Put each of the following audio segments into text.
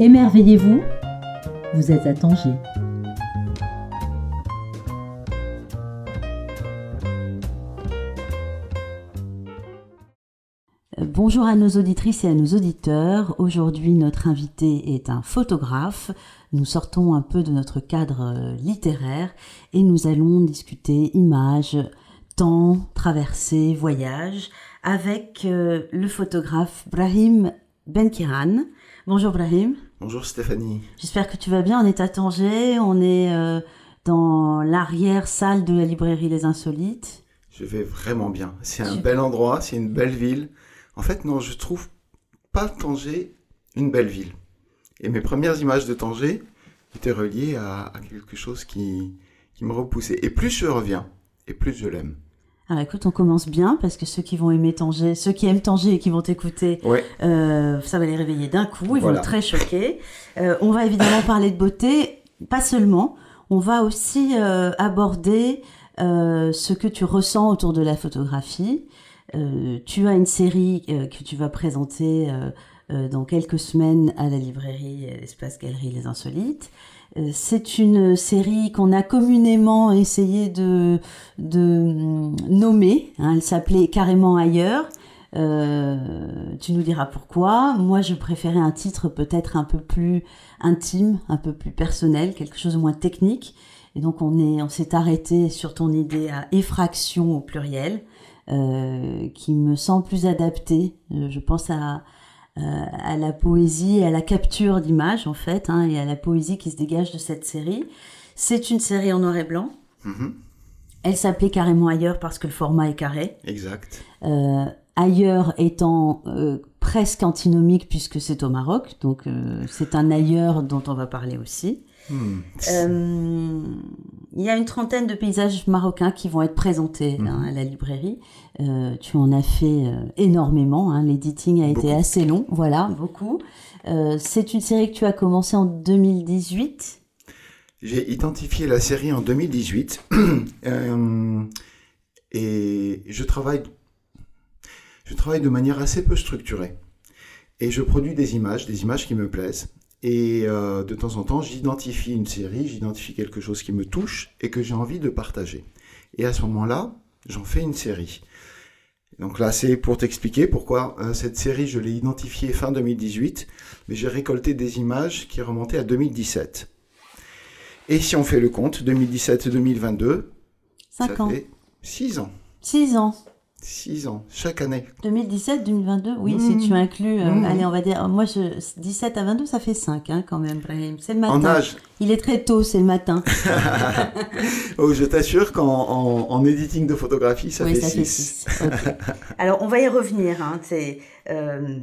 Émerveillez-vous, vous êtes à Tanger. Bonjour à nos auditrices et à nos auditeurs. Aujourd'hui, notre invité est un photographe. Nous sortons un peu de notre cadre littéraire et nous allons discuter images, temps, traversée, voyage avec euh, le photographe Brahim Benkiran. Bonjour Brahim. Bonjour Stéphanie. J'espère que tu vas bien. On est à Tanger, on est euh, dans l'arrière-salle de la librairie Les Insolites. Je vais vraiment bien. C'est un bel endroit, c'est une belle ville. En fait, non, je trouve pas Tanger une belle ville. Et mes premières images de Tanger étaient reliées à, quelque chose qui, qui me repoussait. Et plus je reviens, et plus je l'aime. Alors écoute, on commence bien parce que ceux qui vont aimer Tanger, ceux qui aiment Tanger et qui vont t'écouter, euh, ça va les réveiller d'un coup, ils vont être très choqués. Euh, on va évidemment parler de beauté, pas seulement, on va aussi euh, aborder ce que tu ressens autour de la photographie. tu as une série que tu vas présenter dans quelques semaines à la librairie Espace Galerie Les Insolites. Euh, c'est une série qu'on a communément essayé de, mm, nommer. Hein. elle s'appelait carrément ailleurs. Euh, tu nous diras pourquoi. Moi, je préférais un titre peut-être un peu plus intime, un peu plus personnel, quelque chose de moins technique. Et donc, on est, on s'est arrêté sur ton idée à effraction au pluriel, euh, qui me semble plus adapté. je pense à, à la poésie, à la capture d'images en fait, hein, et à la poésie qui se dégage de cette série. C'est une série en noir et blanc. Mhm. Elle s'appelait carrément ailleurs parce que le format est carré. Exact. Euh, ailleurs étant euh, presque antinomique puisque c'est au Maroc, donc c'est un ailleurs dont on va parler aussi. Hmm. Euh, il y a une trentaine de paysages marocains qui vont être présentés hmm. hein, à la librairie. Euh, tu en as fait euh, énormément. Hein. L'editing a été assez long. Voilà, beaucoup. c'est une série que tu as commencé en 2018. J'ai identifié la série en 2018 et je travaille, je travaille de manière assez peu structurée. Et je produis des images, des images qui me plaisent. Et euh, de temps en temps, j'identifie une série, j'identifie quelque chose qui me touche et que j'ai envie de partager. Et à ce moment-là, j'en fais une série. Donc là, c'est pour t'expliquer pourquoi euh, cette série, je l'ai identifiée fin 2018, mais j'ai récolté des images qui remontaient à 2017. Et si on fait le compte, 2017-2022, ça ans. fait 6 ans. 6 ans. 6 ans, chaque année. 2017, 2022, oui, si tu mmh. inclus, euh, mmh. allez, on va dire, moi, je, 17 à 22, ça fait 5 hein, quand même, C'est le matin. En âge. Il est très tôt, c'est le matin. oh, je t'assure qu'en en, editing de photographie, ça fait 6. Alors, on va y revenir. Hein, euh,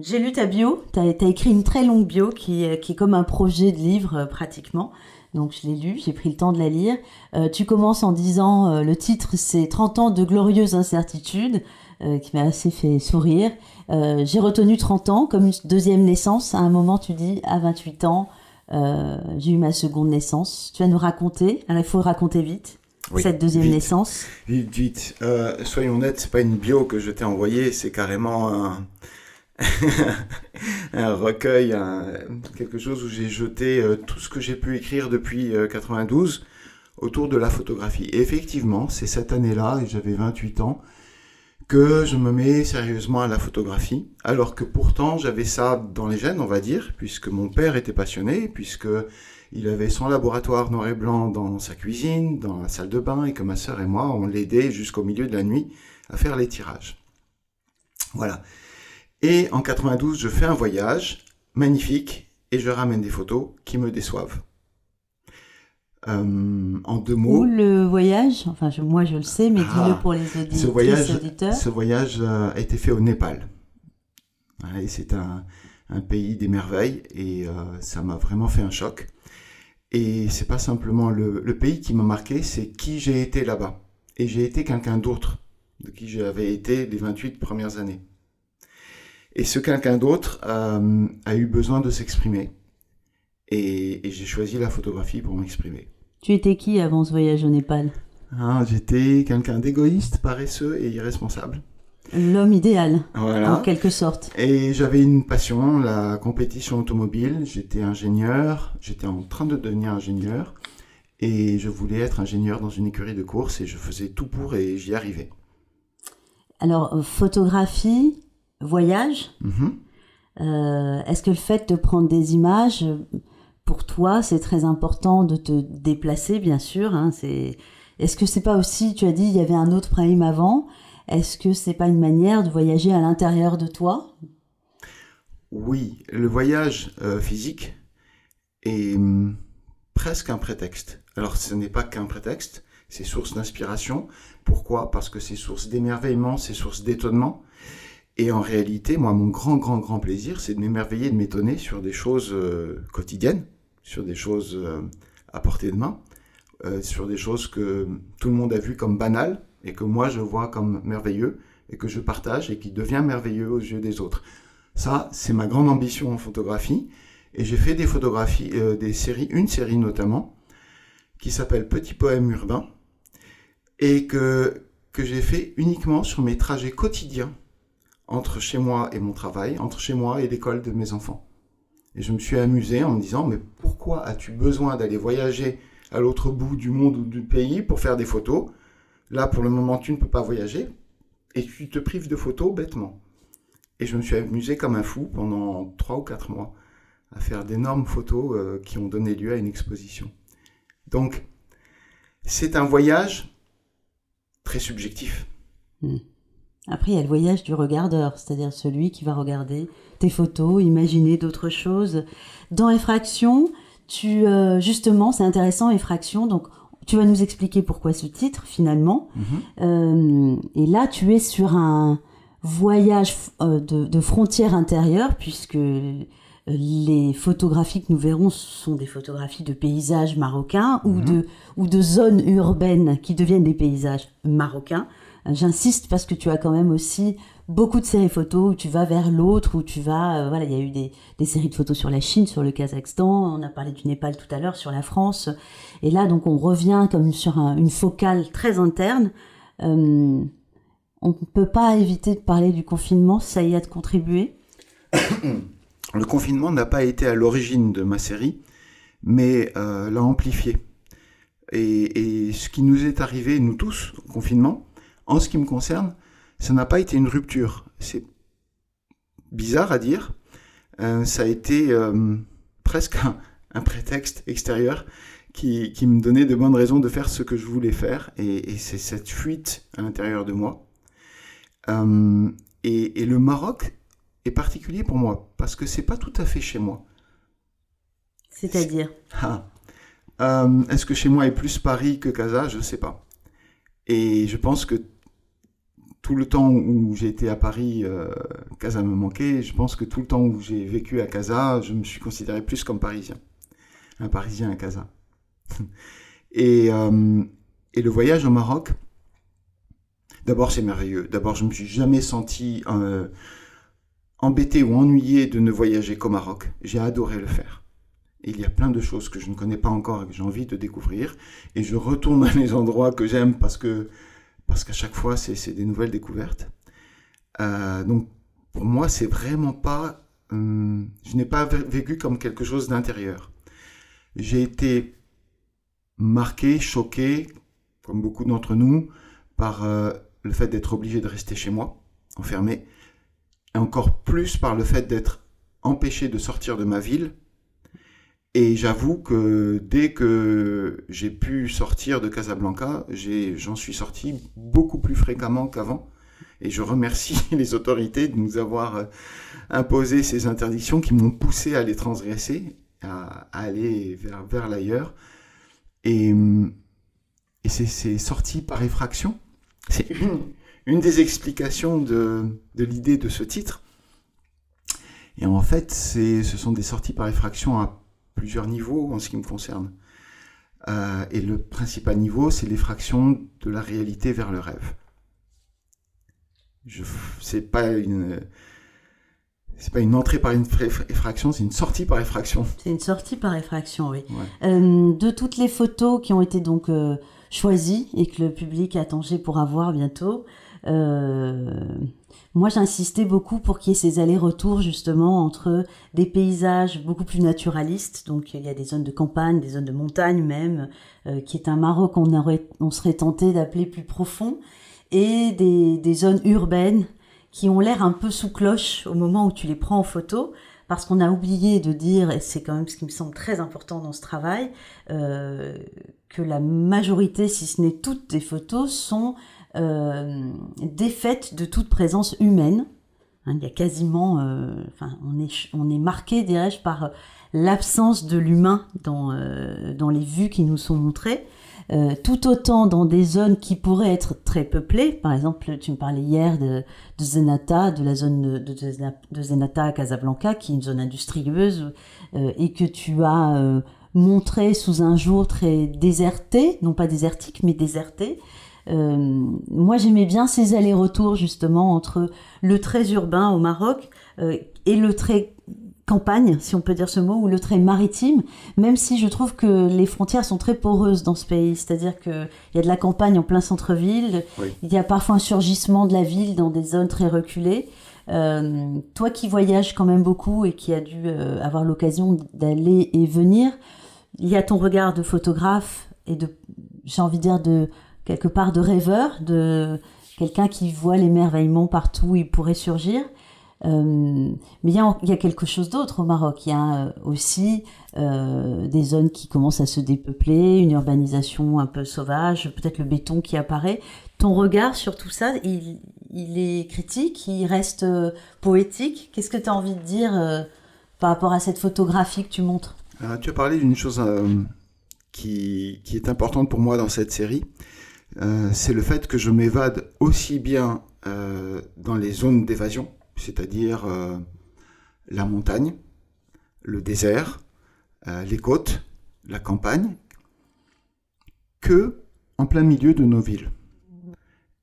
j'ai lu ta bio, tu as, écrit une très longue bio qui, qui est comme un projet de livre euh, pratiquement. Donc je l'ai lu, j'ai pris le temps de la lire. Euh, tu commences en disant, euh, le titre c'est 30 ans de glorieuse incertitude, euh, qui m'a assez fait sourire. j'ai retenu 30 ans comme une deuxième naissance. À un moment tu dis, à 28 ans, j'ai eu ma seconde naissance. Tu vas nous raconter, alors il faut raconter vite. cette deuxième naissance. Vite, vite. soyons honnêtes, c'est pas une bio que je t'ai envoyée, c'est carrément un, un recueil, quelque chose où j'ai jeté euh, tout ce que j'ai pu écrire depuis 92 euh, autour de la photographie. Et effectivement, c'est cette année-là, et j'avais 28 ans, que je me mets sérieusement à la photographie, alors que pourtant j'avais ça dans les gènes, on va dire, puisque mon père était passionné, puisque il avait son laboratoire noir et blanc dans sa cuisine, dans la salle de bain, et que ma sœur et moi, on l'aidait jusqu'au milieu de la nuit à faire les tirages. Voilà. Et en 92, je fais un voyage magnifique et je ramène des photos qui me déçoivent. Euh, en deux mots. Où le voyage Enfin, moi je le sais, mais dis-le ah, pour les auditeurs. Ce voyage, ce voyage euh, a été fait au Népal. c'est un, pays des merveilles et euh, ça m'a vraiment fait un choc. Et c'est pas simplement le, le pays qui m'a marqué, c'est qui j'ai été là-bas. Et j'ai été quelqu'un d'autre de qui j'avais été les 28 premières années. Et ce quelqu'un d'autre euh, a eu besoin de s'exprimer. Et, j'ai choisi la photographie pour m'exprimer. Tu étais qui avant ce voyage au Népal? Ah, J'étais quelqu'un d'égoïste, paresseux et irresponsable. L'homme idéal, en quelque sorte. Et j'avais une passion, la compétition automobile. J'étais ingénieur, j'étais en train de devenir ingénieur. Et je voulais être ingénieur dans une écurie de course et je faisais tout pour et j'y arrivais. Alors, photographie, voyage. Mhm. Euh, est-ce que le fait de prendre des images, pour toi, c'est très important de te déplacer, bien sûr. Hein, c'est... Est-ce que c'est pas aussi, tu as dit, il y avait un autre prime avant. Est-ce que c'est pas une manière de voyager à l'intérieur de toi? Oui, le voyage euh, physique est hum, presque un prétexte. Alors, ce n'est pas qu'un prétexte, c'est source d'inspiration. Pourquoi? Parce que c'est source d'émerveillement, c'est source d'étonnement. Et en réalité, moi, mon grand, grand, grand plaisir, c'est de m'émerveiller, de m'étonner sur des choses euh, quotidiennes, sur des choses euh, à portée de main, euh, sur des choses que tout le monde a vues comme banales et que moi je vois comme merveilleux et que je partage et qui devient merveilleux aux yeux des autres. Ça, c'est ma grande ambition en photographie. Et j'ai fait des photographies, des séries, une série notamment, qui s'appelle Petit poème urbain, et que, que j'ai fait uniquement sur mes trajets quotidiens entre chez moi et mon travail, entre chez moi et l'école de mes enfants. Et je me suis amusé en me disant, mais pourquoi as-tu besoin d'aller voyager à l'autre bout du monde ou du pays pour faire des photos? Là, pour le moment, tu ne peux pas voyager et tu te prives de photos bêtement. Et je me suis amusé comme un fou pendant trois ou quatre mois à faire d'énormes photos euh, qui ont donné lieu à une exposition. Donc, c'est un voyage très subjectif. Hmm. Après, il y a le voyage du regardeur, c'est-à-dire celui qui va regarder tes photos, imaginer d'autres choses. Dans Effraction, tu, euh, justement, c'est intéressant, Effraction, donc tu vas nous expliquer pourquoi ce titre, finalement. Mhm. Euh, et là, tu es sur un voyage euh, de, de frontière intérieure, puisque les photographies que nous verrons sont des photographies de paysages marocains ou, mhm. de, ou de zones urbaines qui deviennent des paysages marocains. J'insiste parce que tu as quand même aussi beaucoup de séries photos où tu vas vers l'autre, où tu vas... Euh, voilà, il y a eu des, des, séries de photos sur la Chine, sur le Kazakhstan, on a parlé du Népal tout à l'heure, sur la France. Et là, donc, on revient comme sur une focale très interne. Euh, on ne peut pas éviter de parler du confinement, ça y a de contribuer Le confinement n'a pas été à l'origine de ma série, mais euh, l'a amplifié. Et, ce qui nous est arrivé, nous tous, au confinement, en ce qui me concerne, ça n'a pas été une rupture. C'est bizarre à dire. Euh, ça a été euh, presque un, prétexte extérieur qui, me donnait de bonnes raisons de faire ce que je voulais faire. Et, c'est cette fuite à l'intérieur de moi. et, le Maroc est particulier pour moi parce que c'est pas tout à fait chez moi. C'est-à-dire? Ah. euh, Est-ce que chez moi est plus Paris que Casa? Je ne sais pas. Et je pense que tout le temps où j'ai été à Paris, euh, Casa me manquait. Je pense que tout le temps où j'ai vécu à Casa, je me suis considéré plus comme parisien. Un parisien à Casa. et, euh, et le voyage au Maroc, d'abord c'est merveilleux. D'abord je me suis jamais senti embêté ou ennuyé de ne voyager qu'au Maroc. J'ai adoré le faire. il y a plein de choses que je ne connais pas encore et que j'ai envie de découvrir. Et je retourne dans les endroits que j'aime parce que parce qu'à chaque fois, c'est des nouvelles découvertes. Euh, donc, pour moi, c'est vraiment pas... Hum, je n'ai pas vécu comme quelque chose d'intérieur. J'ai été marqué, choqué, comme beaucoup d'entre nous, par euh, le fait d'être obligé de rester chez moi, enfermé, encore plus par le fait d'être empêché de sortir de ma ville. Et j'avoue que dès que j'ai pu sortir de Casablanca, j'en suis sorti beaucoup plus fréquemment qu'avant. Et je remercie les autorités de nous avoir euh, imposé ces interdictions qui m'ont poussé à les transgresser, à, aller vers, vers l'ailleurs. Et, et c'est sorti par effraction. C'est une des explications de, l'idée de ce titre. Et en fait, ce sont des sorties par effraction à plusieurs niveaux en ce qui me concerne. Euh, et le principal niveau, c'est l'effraction de la réalité vers le rêve. C'est pas une, c'est pas une entrée par une effraction, c'est une sortie par effraction. C'est une sortie par effraction, oui. Euh, de toutes les photos qui ont été donc euh, choisies et que le public a pour avoir bientôt, moi, j'insistais beaucoup pour qu'il y ait ces allers-retours justement entre des paysages beaucoup plus naturalistes, donc il y a des zones de campagne, des zones de montagne même, euh, qui est un Maroc qu'on on serait tenté d'appeler plus profond, et des, zones urbaines qui ont l'air un peu sous cloche au moment où tu les prends en photo, parce qu'on a oublié de dire, et c'est quand même ce qui me semble très important dans ce travail, euh, que la majorité, si ce n'est toutes des photos, sont euh, défaite de toute présence humaine. Hein, il y a quasiment, euh, enfin, on est, on est marqué, dirais-je, par l'absence de l'humain dans, euh, dans les vues qui nous sont montrées. Euh, tout autant dans des zones qui pourraient être très peuplées. Par exemple, tu me parlais hier de, de Zenata, de la zone de, de, Zenata à Casablanca, qui est une zone industrieuse, euh, et que tu as euh, montré sous un jour très déserté, non pas désertique, mais déserté. Euh, moi, j'aimais bien ces allers-retours justement entre le trait urbain au Maroc euh, et le trait campagne, si on peut dire ce mot, ou le trait maritime, même si je trouve que les frontières sont très poreuses dans ce pays. C'est-à-dire qu'il y a de la campagne en plein centre-ville, il y a parfois un surgissement de la ville dans des zones très reculées. Euh, toi qui voyages quand même beaucoup et qui as dû euh, avoir l'occasion d'aller et venir, il y a ton regard de photographe et de, j'ai envie de dire, de quelque part de rêveur, de quelqu'un qui voit l'émerveillement partout où il pourrait surgir. Euh, mais il y, a, quelque chose d'autre au Maroc. Il y a euh, aussi euh, des zones qui commencent à se dépeupler, une urbanisation un peu sauvage, peut-être le béton qui apparaît. Ton regard sur tout ça, il, est critique, il reste poétique. Qu'est-ce que tu as envie de dire par rapport à cette photographie que tu montres? Tu as parlé d'une chose qui, est importante pour moi dans cette série. C'est le fait que je m'évade aussi bien dans les zones d'évasion, c'est-à-dire euh, la montagne, le désert, euh, les côtes, la campagne, que en plein milieu de nos villes.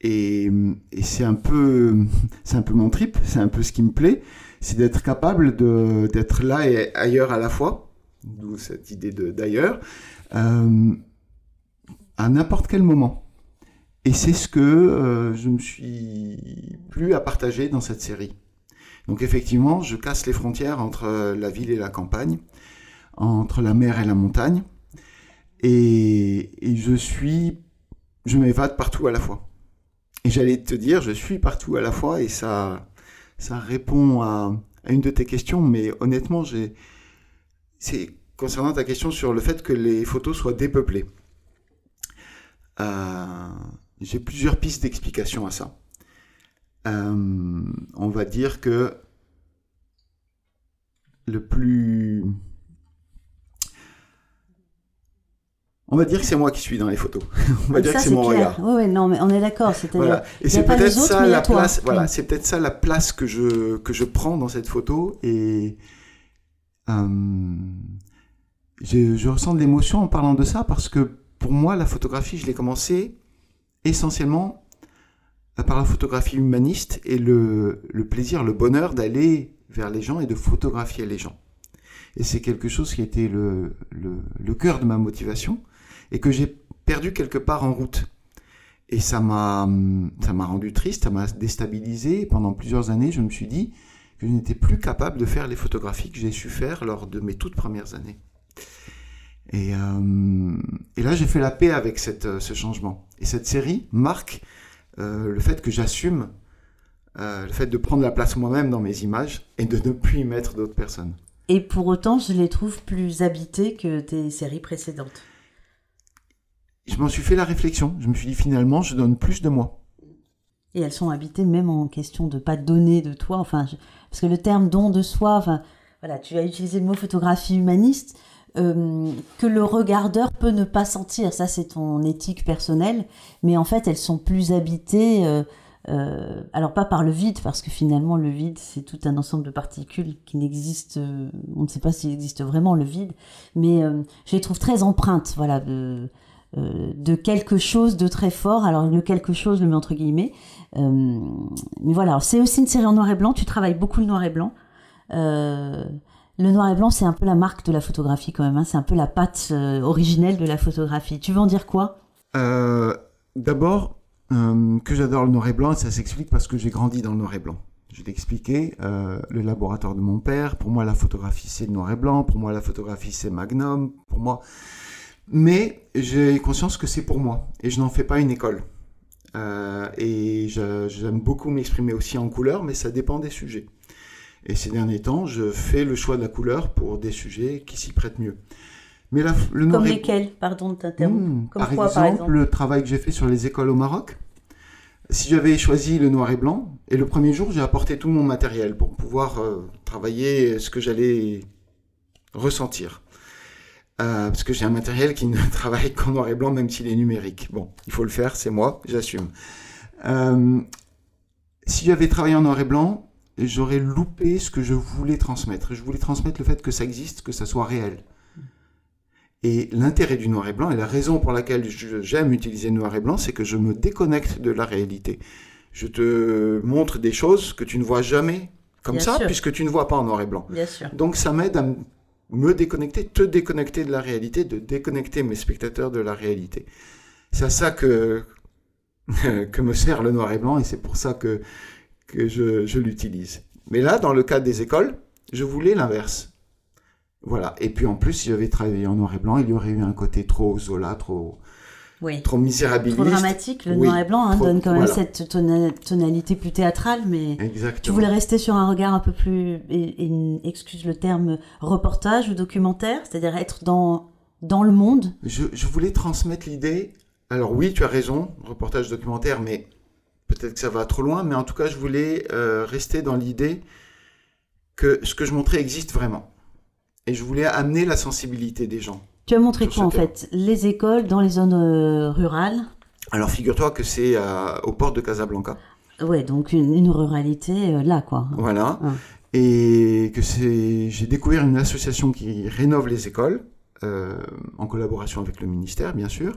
Et, c'est un peu, c'est un peu mon trip, c'est un peu ce qui me plaît, c'est d'être capable d'être là et ailleurs à la fois, d'où cette idée d'ailleurs, euh, à n'importe quel moment. Et c'est ce que je me suis plu à partager dans cette série. Donc effectivement, je casse les frontières entre euh, la ville et la campagne, entre la mer et la montagne, et, je suis, je m'évade partout à la fois. Et j'allais te dire, je suis partout à la fois, et ça, ça répond à, une de tes questions, mais honnêtement, c'est concernant ta question sur le fait que les photos soient dépeuplées. Euh, j'ai plusieurs pistes d'explication à ça. Euh, on va dire que le plus... On va dire que c'est moi qui suis dans les photos. on va dire que c'est mon regard. Oui, non, mais on est d'accord. Voilà. Et c'est peut-être ça la place. Voilà, c'est peut-être ça la place que je que je prends dans cette photo et euh, je, je, ressens de l'émotion en parlant de ça parce que pour moi, la photographie, je l'ai commencé essentiellement par la photographie humaniste et le, plaisir, le bonheur d'aller vers les gens et de photographier les gens. Et c'est quelque chose qui était le, le, cœur de ma motivation et que j'ai perdu quelque part en route. Et ça m'a, ça m'a rendu triste, ça m'a déstabilisé. pendant plusieurs années, je me suis dit que je n'étais plus capable de faire les photographies que j'ai su faire lors de mes toutes premières années. Et, euh, et là, j'ai fait la paix avec cette, ce changement. Et cette série marque euh, le fait que j'assume euh, le fait de prendre la place moi-même dans mes images et de ne plus y mettre d'autres personnes. Et pour autant, je les trouve plus habitées que tes séries précédentes. Je m'en suis fait la réflexion. Je me suis dit finalement, je donne plus de moi. Et elles sont habitées même en question de pas donner de toi. Enfin, parce que le terme don de soi, enfin, voilà, tu as utilisé le mot photographie humaniste. Euh, que le regardeur peut ne pas sentir. Ça, c'est ton éthique personnelle. Mais en fait, elles sont plus habitées. Euh, euh, alors pas par le vide, parce que finalement le vide c'est tout un ensemble de particules qui n'existent, on ne sait pas s'il existe vraiment le vide, mais je les trouve très empreintes, voilà, de, de quelque chose de très fort. Alors le quelque chose, le mets entre guillemets, mais voilà, c'est aussi une série en noir et blanc. Tu travailles beaucoup le noir et blanc. Le noir et blanc, c'est un peu la marque de la photographie quand même. Hein. C'est un peu la patte euh, originelle de la photographie. Tu veux en dire quoi? Euh, D'abord, euh, que j'adore le noir et blanc, ça s'explique parce que j'ai grandi dans le noir et blanc. Je t'ai expliqué, le laboratoire de mon père, pour moi la photographie c'est le noir et blanc, pour moi la photographie c'est Magnum, pour moi... Mais j'ai conscience que c'est pour moi, et je n'en fais pas une école. Et j'aime beaucoup m'exprimer aussi en couleur, mais ça dépend des sujets. Et ces derniers temps, je fais le choix de la couleur pour des sujets qui s'y prêtent mieux. Mais le Comme lesquels, pardon de t'interrompre hmm, par, exemple, le travail que j'ai fait sur les écoles au Maroc. Si j'avais choisi le noir et blanc, et le premier jour, j'ai apporté tout mon matériel pour pouvoir euh, travailler ce que j'allais ressentir. Euh, parce que j'ai un matériel qui ne travaille qu'en noir et blanc, même s'il est numérique. Bon, il faut le faire, c'est moi, j'assume. Euh, si j'avais travaillé en noir et blanc, j'aurais loupé ce que je voulais transmettre. Je voulais transmettre le fait que ça existe, que ça soit réel. Et l'intérêt du noir et blanc, et la raison pour laquelle j'aime utiliser le noir et blanc, c'est que je me déconnecte de la réalité. Je te montre des choses que tu ne vois jamais comme ça, puisque tu ne vois pas en noir et blanc. Bien sûr. Donc ça m'aide à me déconnecter, te déconnecter de la réalité, de déconnecter mes spectateurs de la réalité. C'est à ça que, que me sert le noir et blanc, et c'est pour ça que, que je, je l'utilise. Mais là, dans le cadre des écoles, je voulais l'inverse. Voilà. Et puis en plus, si j'avais travaillé en noir et blanc, il y aurait eu un côté trop Zola, trop, trop misérabiliste. Trop dramatique. Le noir et blanc hein, donne quand même cette tonalité plus théâtrale, mais tu voulais rester sur un regard un peu plus, et, excuse le terme, reportage ou documentaire, c'est-à-dire être dans, dans le monde? Je, je voulais transmettre l'idée. Alors oui, tu as raison, reportage documentaire, mais peut-être que ça va trop loin, mais en tout cas, je voulais euh, rester dans l'idée que ce que je montrais existe vraiment et je voulais amener la sensibilité des gens. Tu as montré quoi en fait? Les écoles dans les zones euh, rurales? Alors figure-toi que c'est au port de Casablanca. Ouais, donc une, ruralité euh, là quoi. Voilà. Et que c'est, j'ai découvert une association qui rénove les écoles euh, en collaboration avec le ministère bien sûr.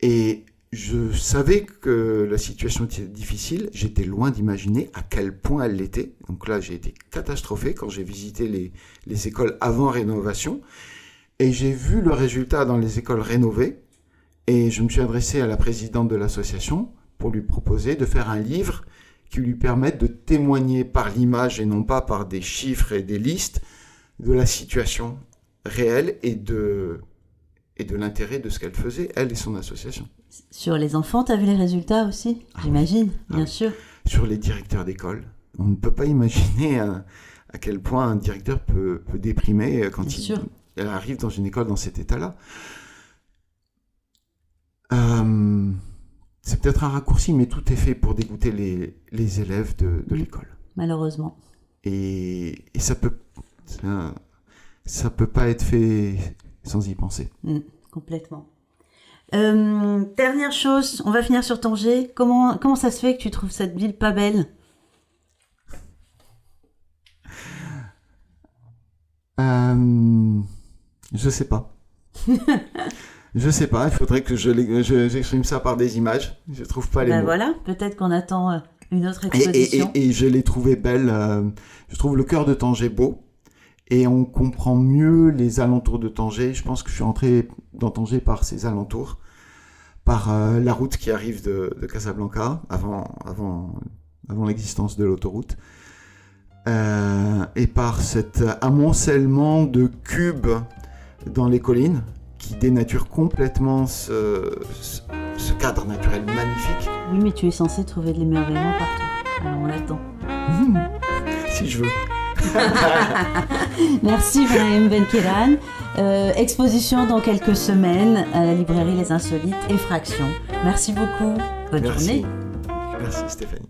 Et je savais que la situation était difficile. J'étais loin d'imaginer à quel point elle l'était. Donc là, j'ai été catastrophé quand j'ai visité les, les, écoles avant rénovation. Et j'ai vu le résultat dans les écoles rénovées. Et je me suis adressé à la présidente de l'association pour lui proposer de faire un livre qui lui permette de témoigner par l'image et non pas par des chiffres et des listes de la situation réelle et de et de l'intérêt de ce qu'elle faisait, elle et son association. Sur les enfants, tu as vu les résultats aussi, ah j'imagine, ah bien sûr. Sur les directeurs d'école, on ne peut pas imaginer à, quel point un directeur peut, déprimer quand il, arrive dans une école dans cet état-là. Euh, c'est peut-être un raccourci, mais tout est fait pour dégoûter les, les élèves de, de l'école. Malheureusement. Et, et ça peut ça, ça peut pas être fait sans y penser. Mm, complètement. Euh, dernière chose, on va finir sur Tanger. Comment, comment ça se fait que tu trouves cette ville pas belle? Euh, Je sais pas. je sais pas, il faudrait que je, j'exprime ça par des images. Je trouve pas les ben voilà, peut-être qu'on attend euh, une autre exposition. Et, et, je l'ai trouvé belle. Euh, je trouve le cœur de Tanger beau et on comprend mieux les alentours de Tanger. Je pense que je suis entré dans Tanger par ces alentours, par euh, la route qui arrive de, Casablanca, avant, avant, avant l'existence de l'autoroute, euh, et par cet amoncellement de cubes dans les collines qui dénature complètement ce, ce, cadre naturel magnifique. Oui, mais tu es censé trouver de l'émerveillement partout. Alors on l'attend. si je veux. Merci Brahim Benkiran. Euh, exposition dans quelques semaines à la librairie Les Insolites et Fractions. Merci beaucoup. Bonne journée. Merci Stéphanie.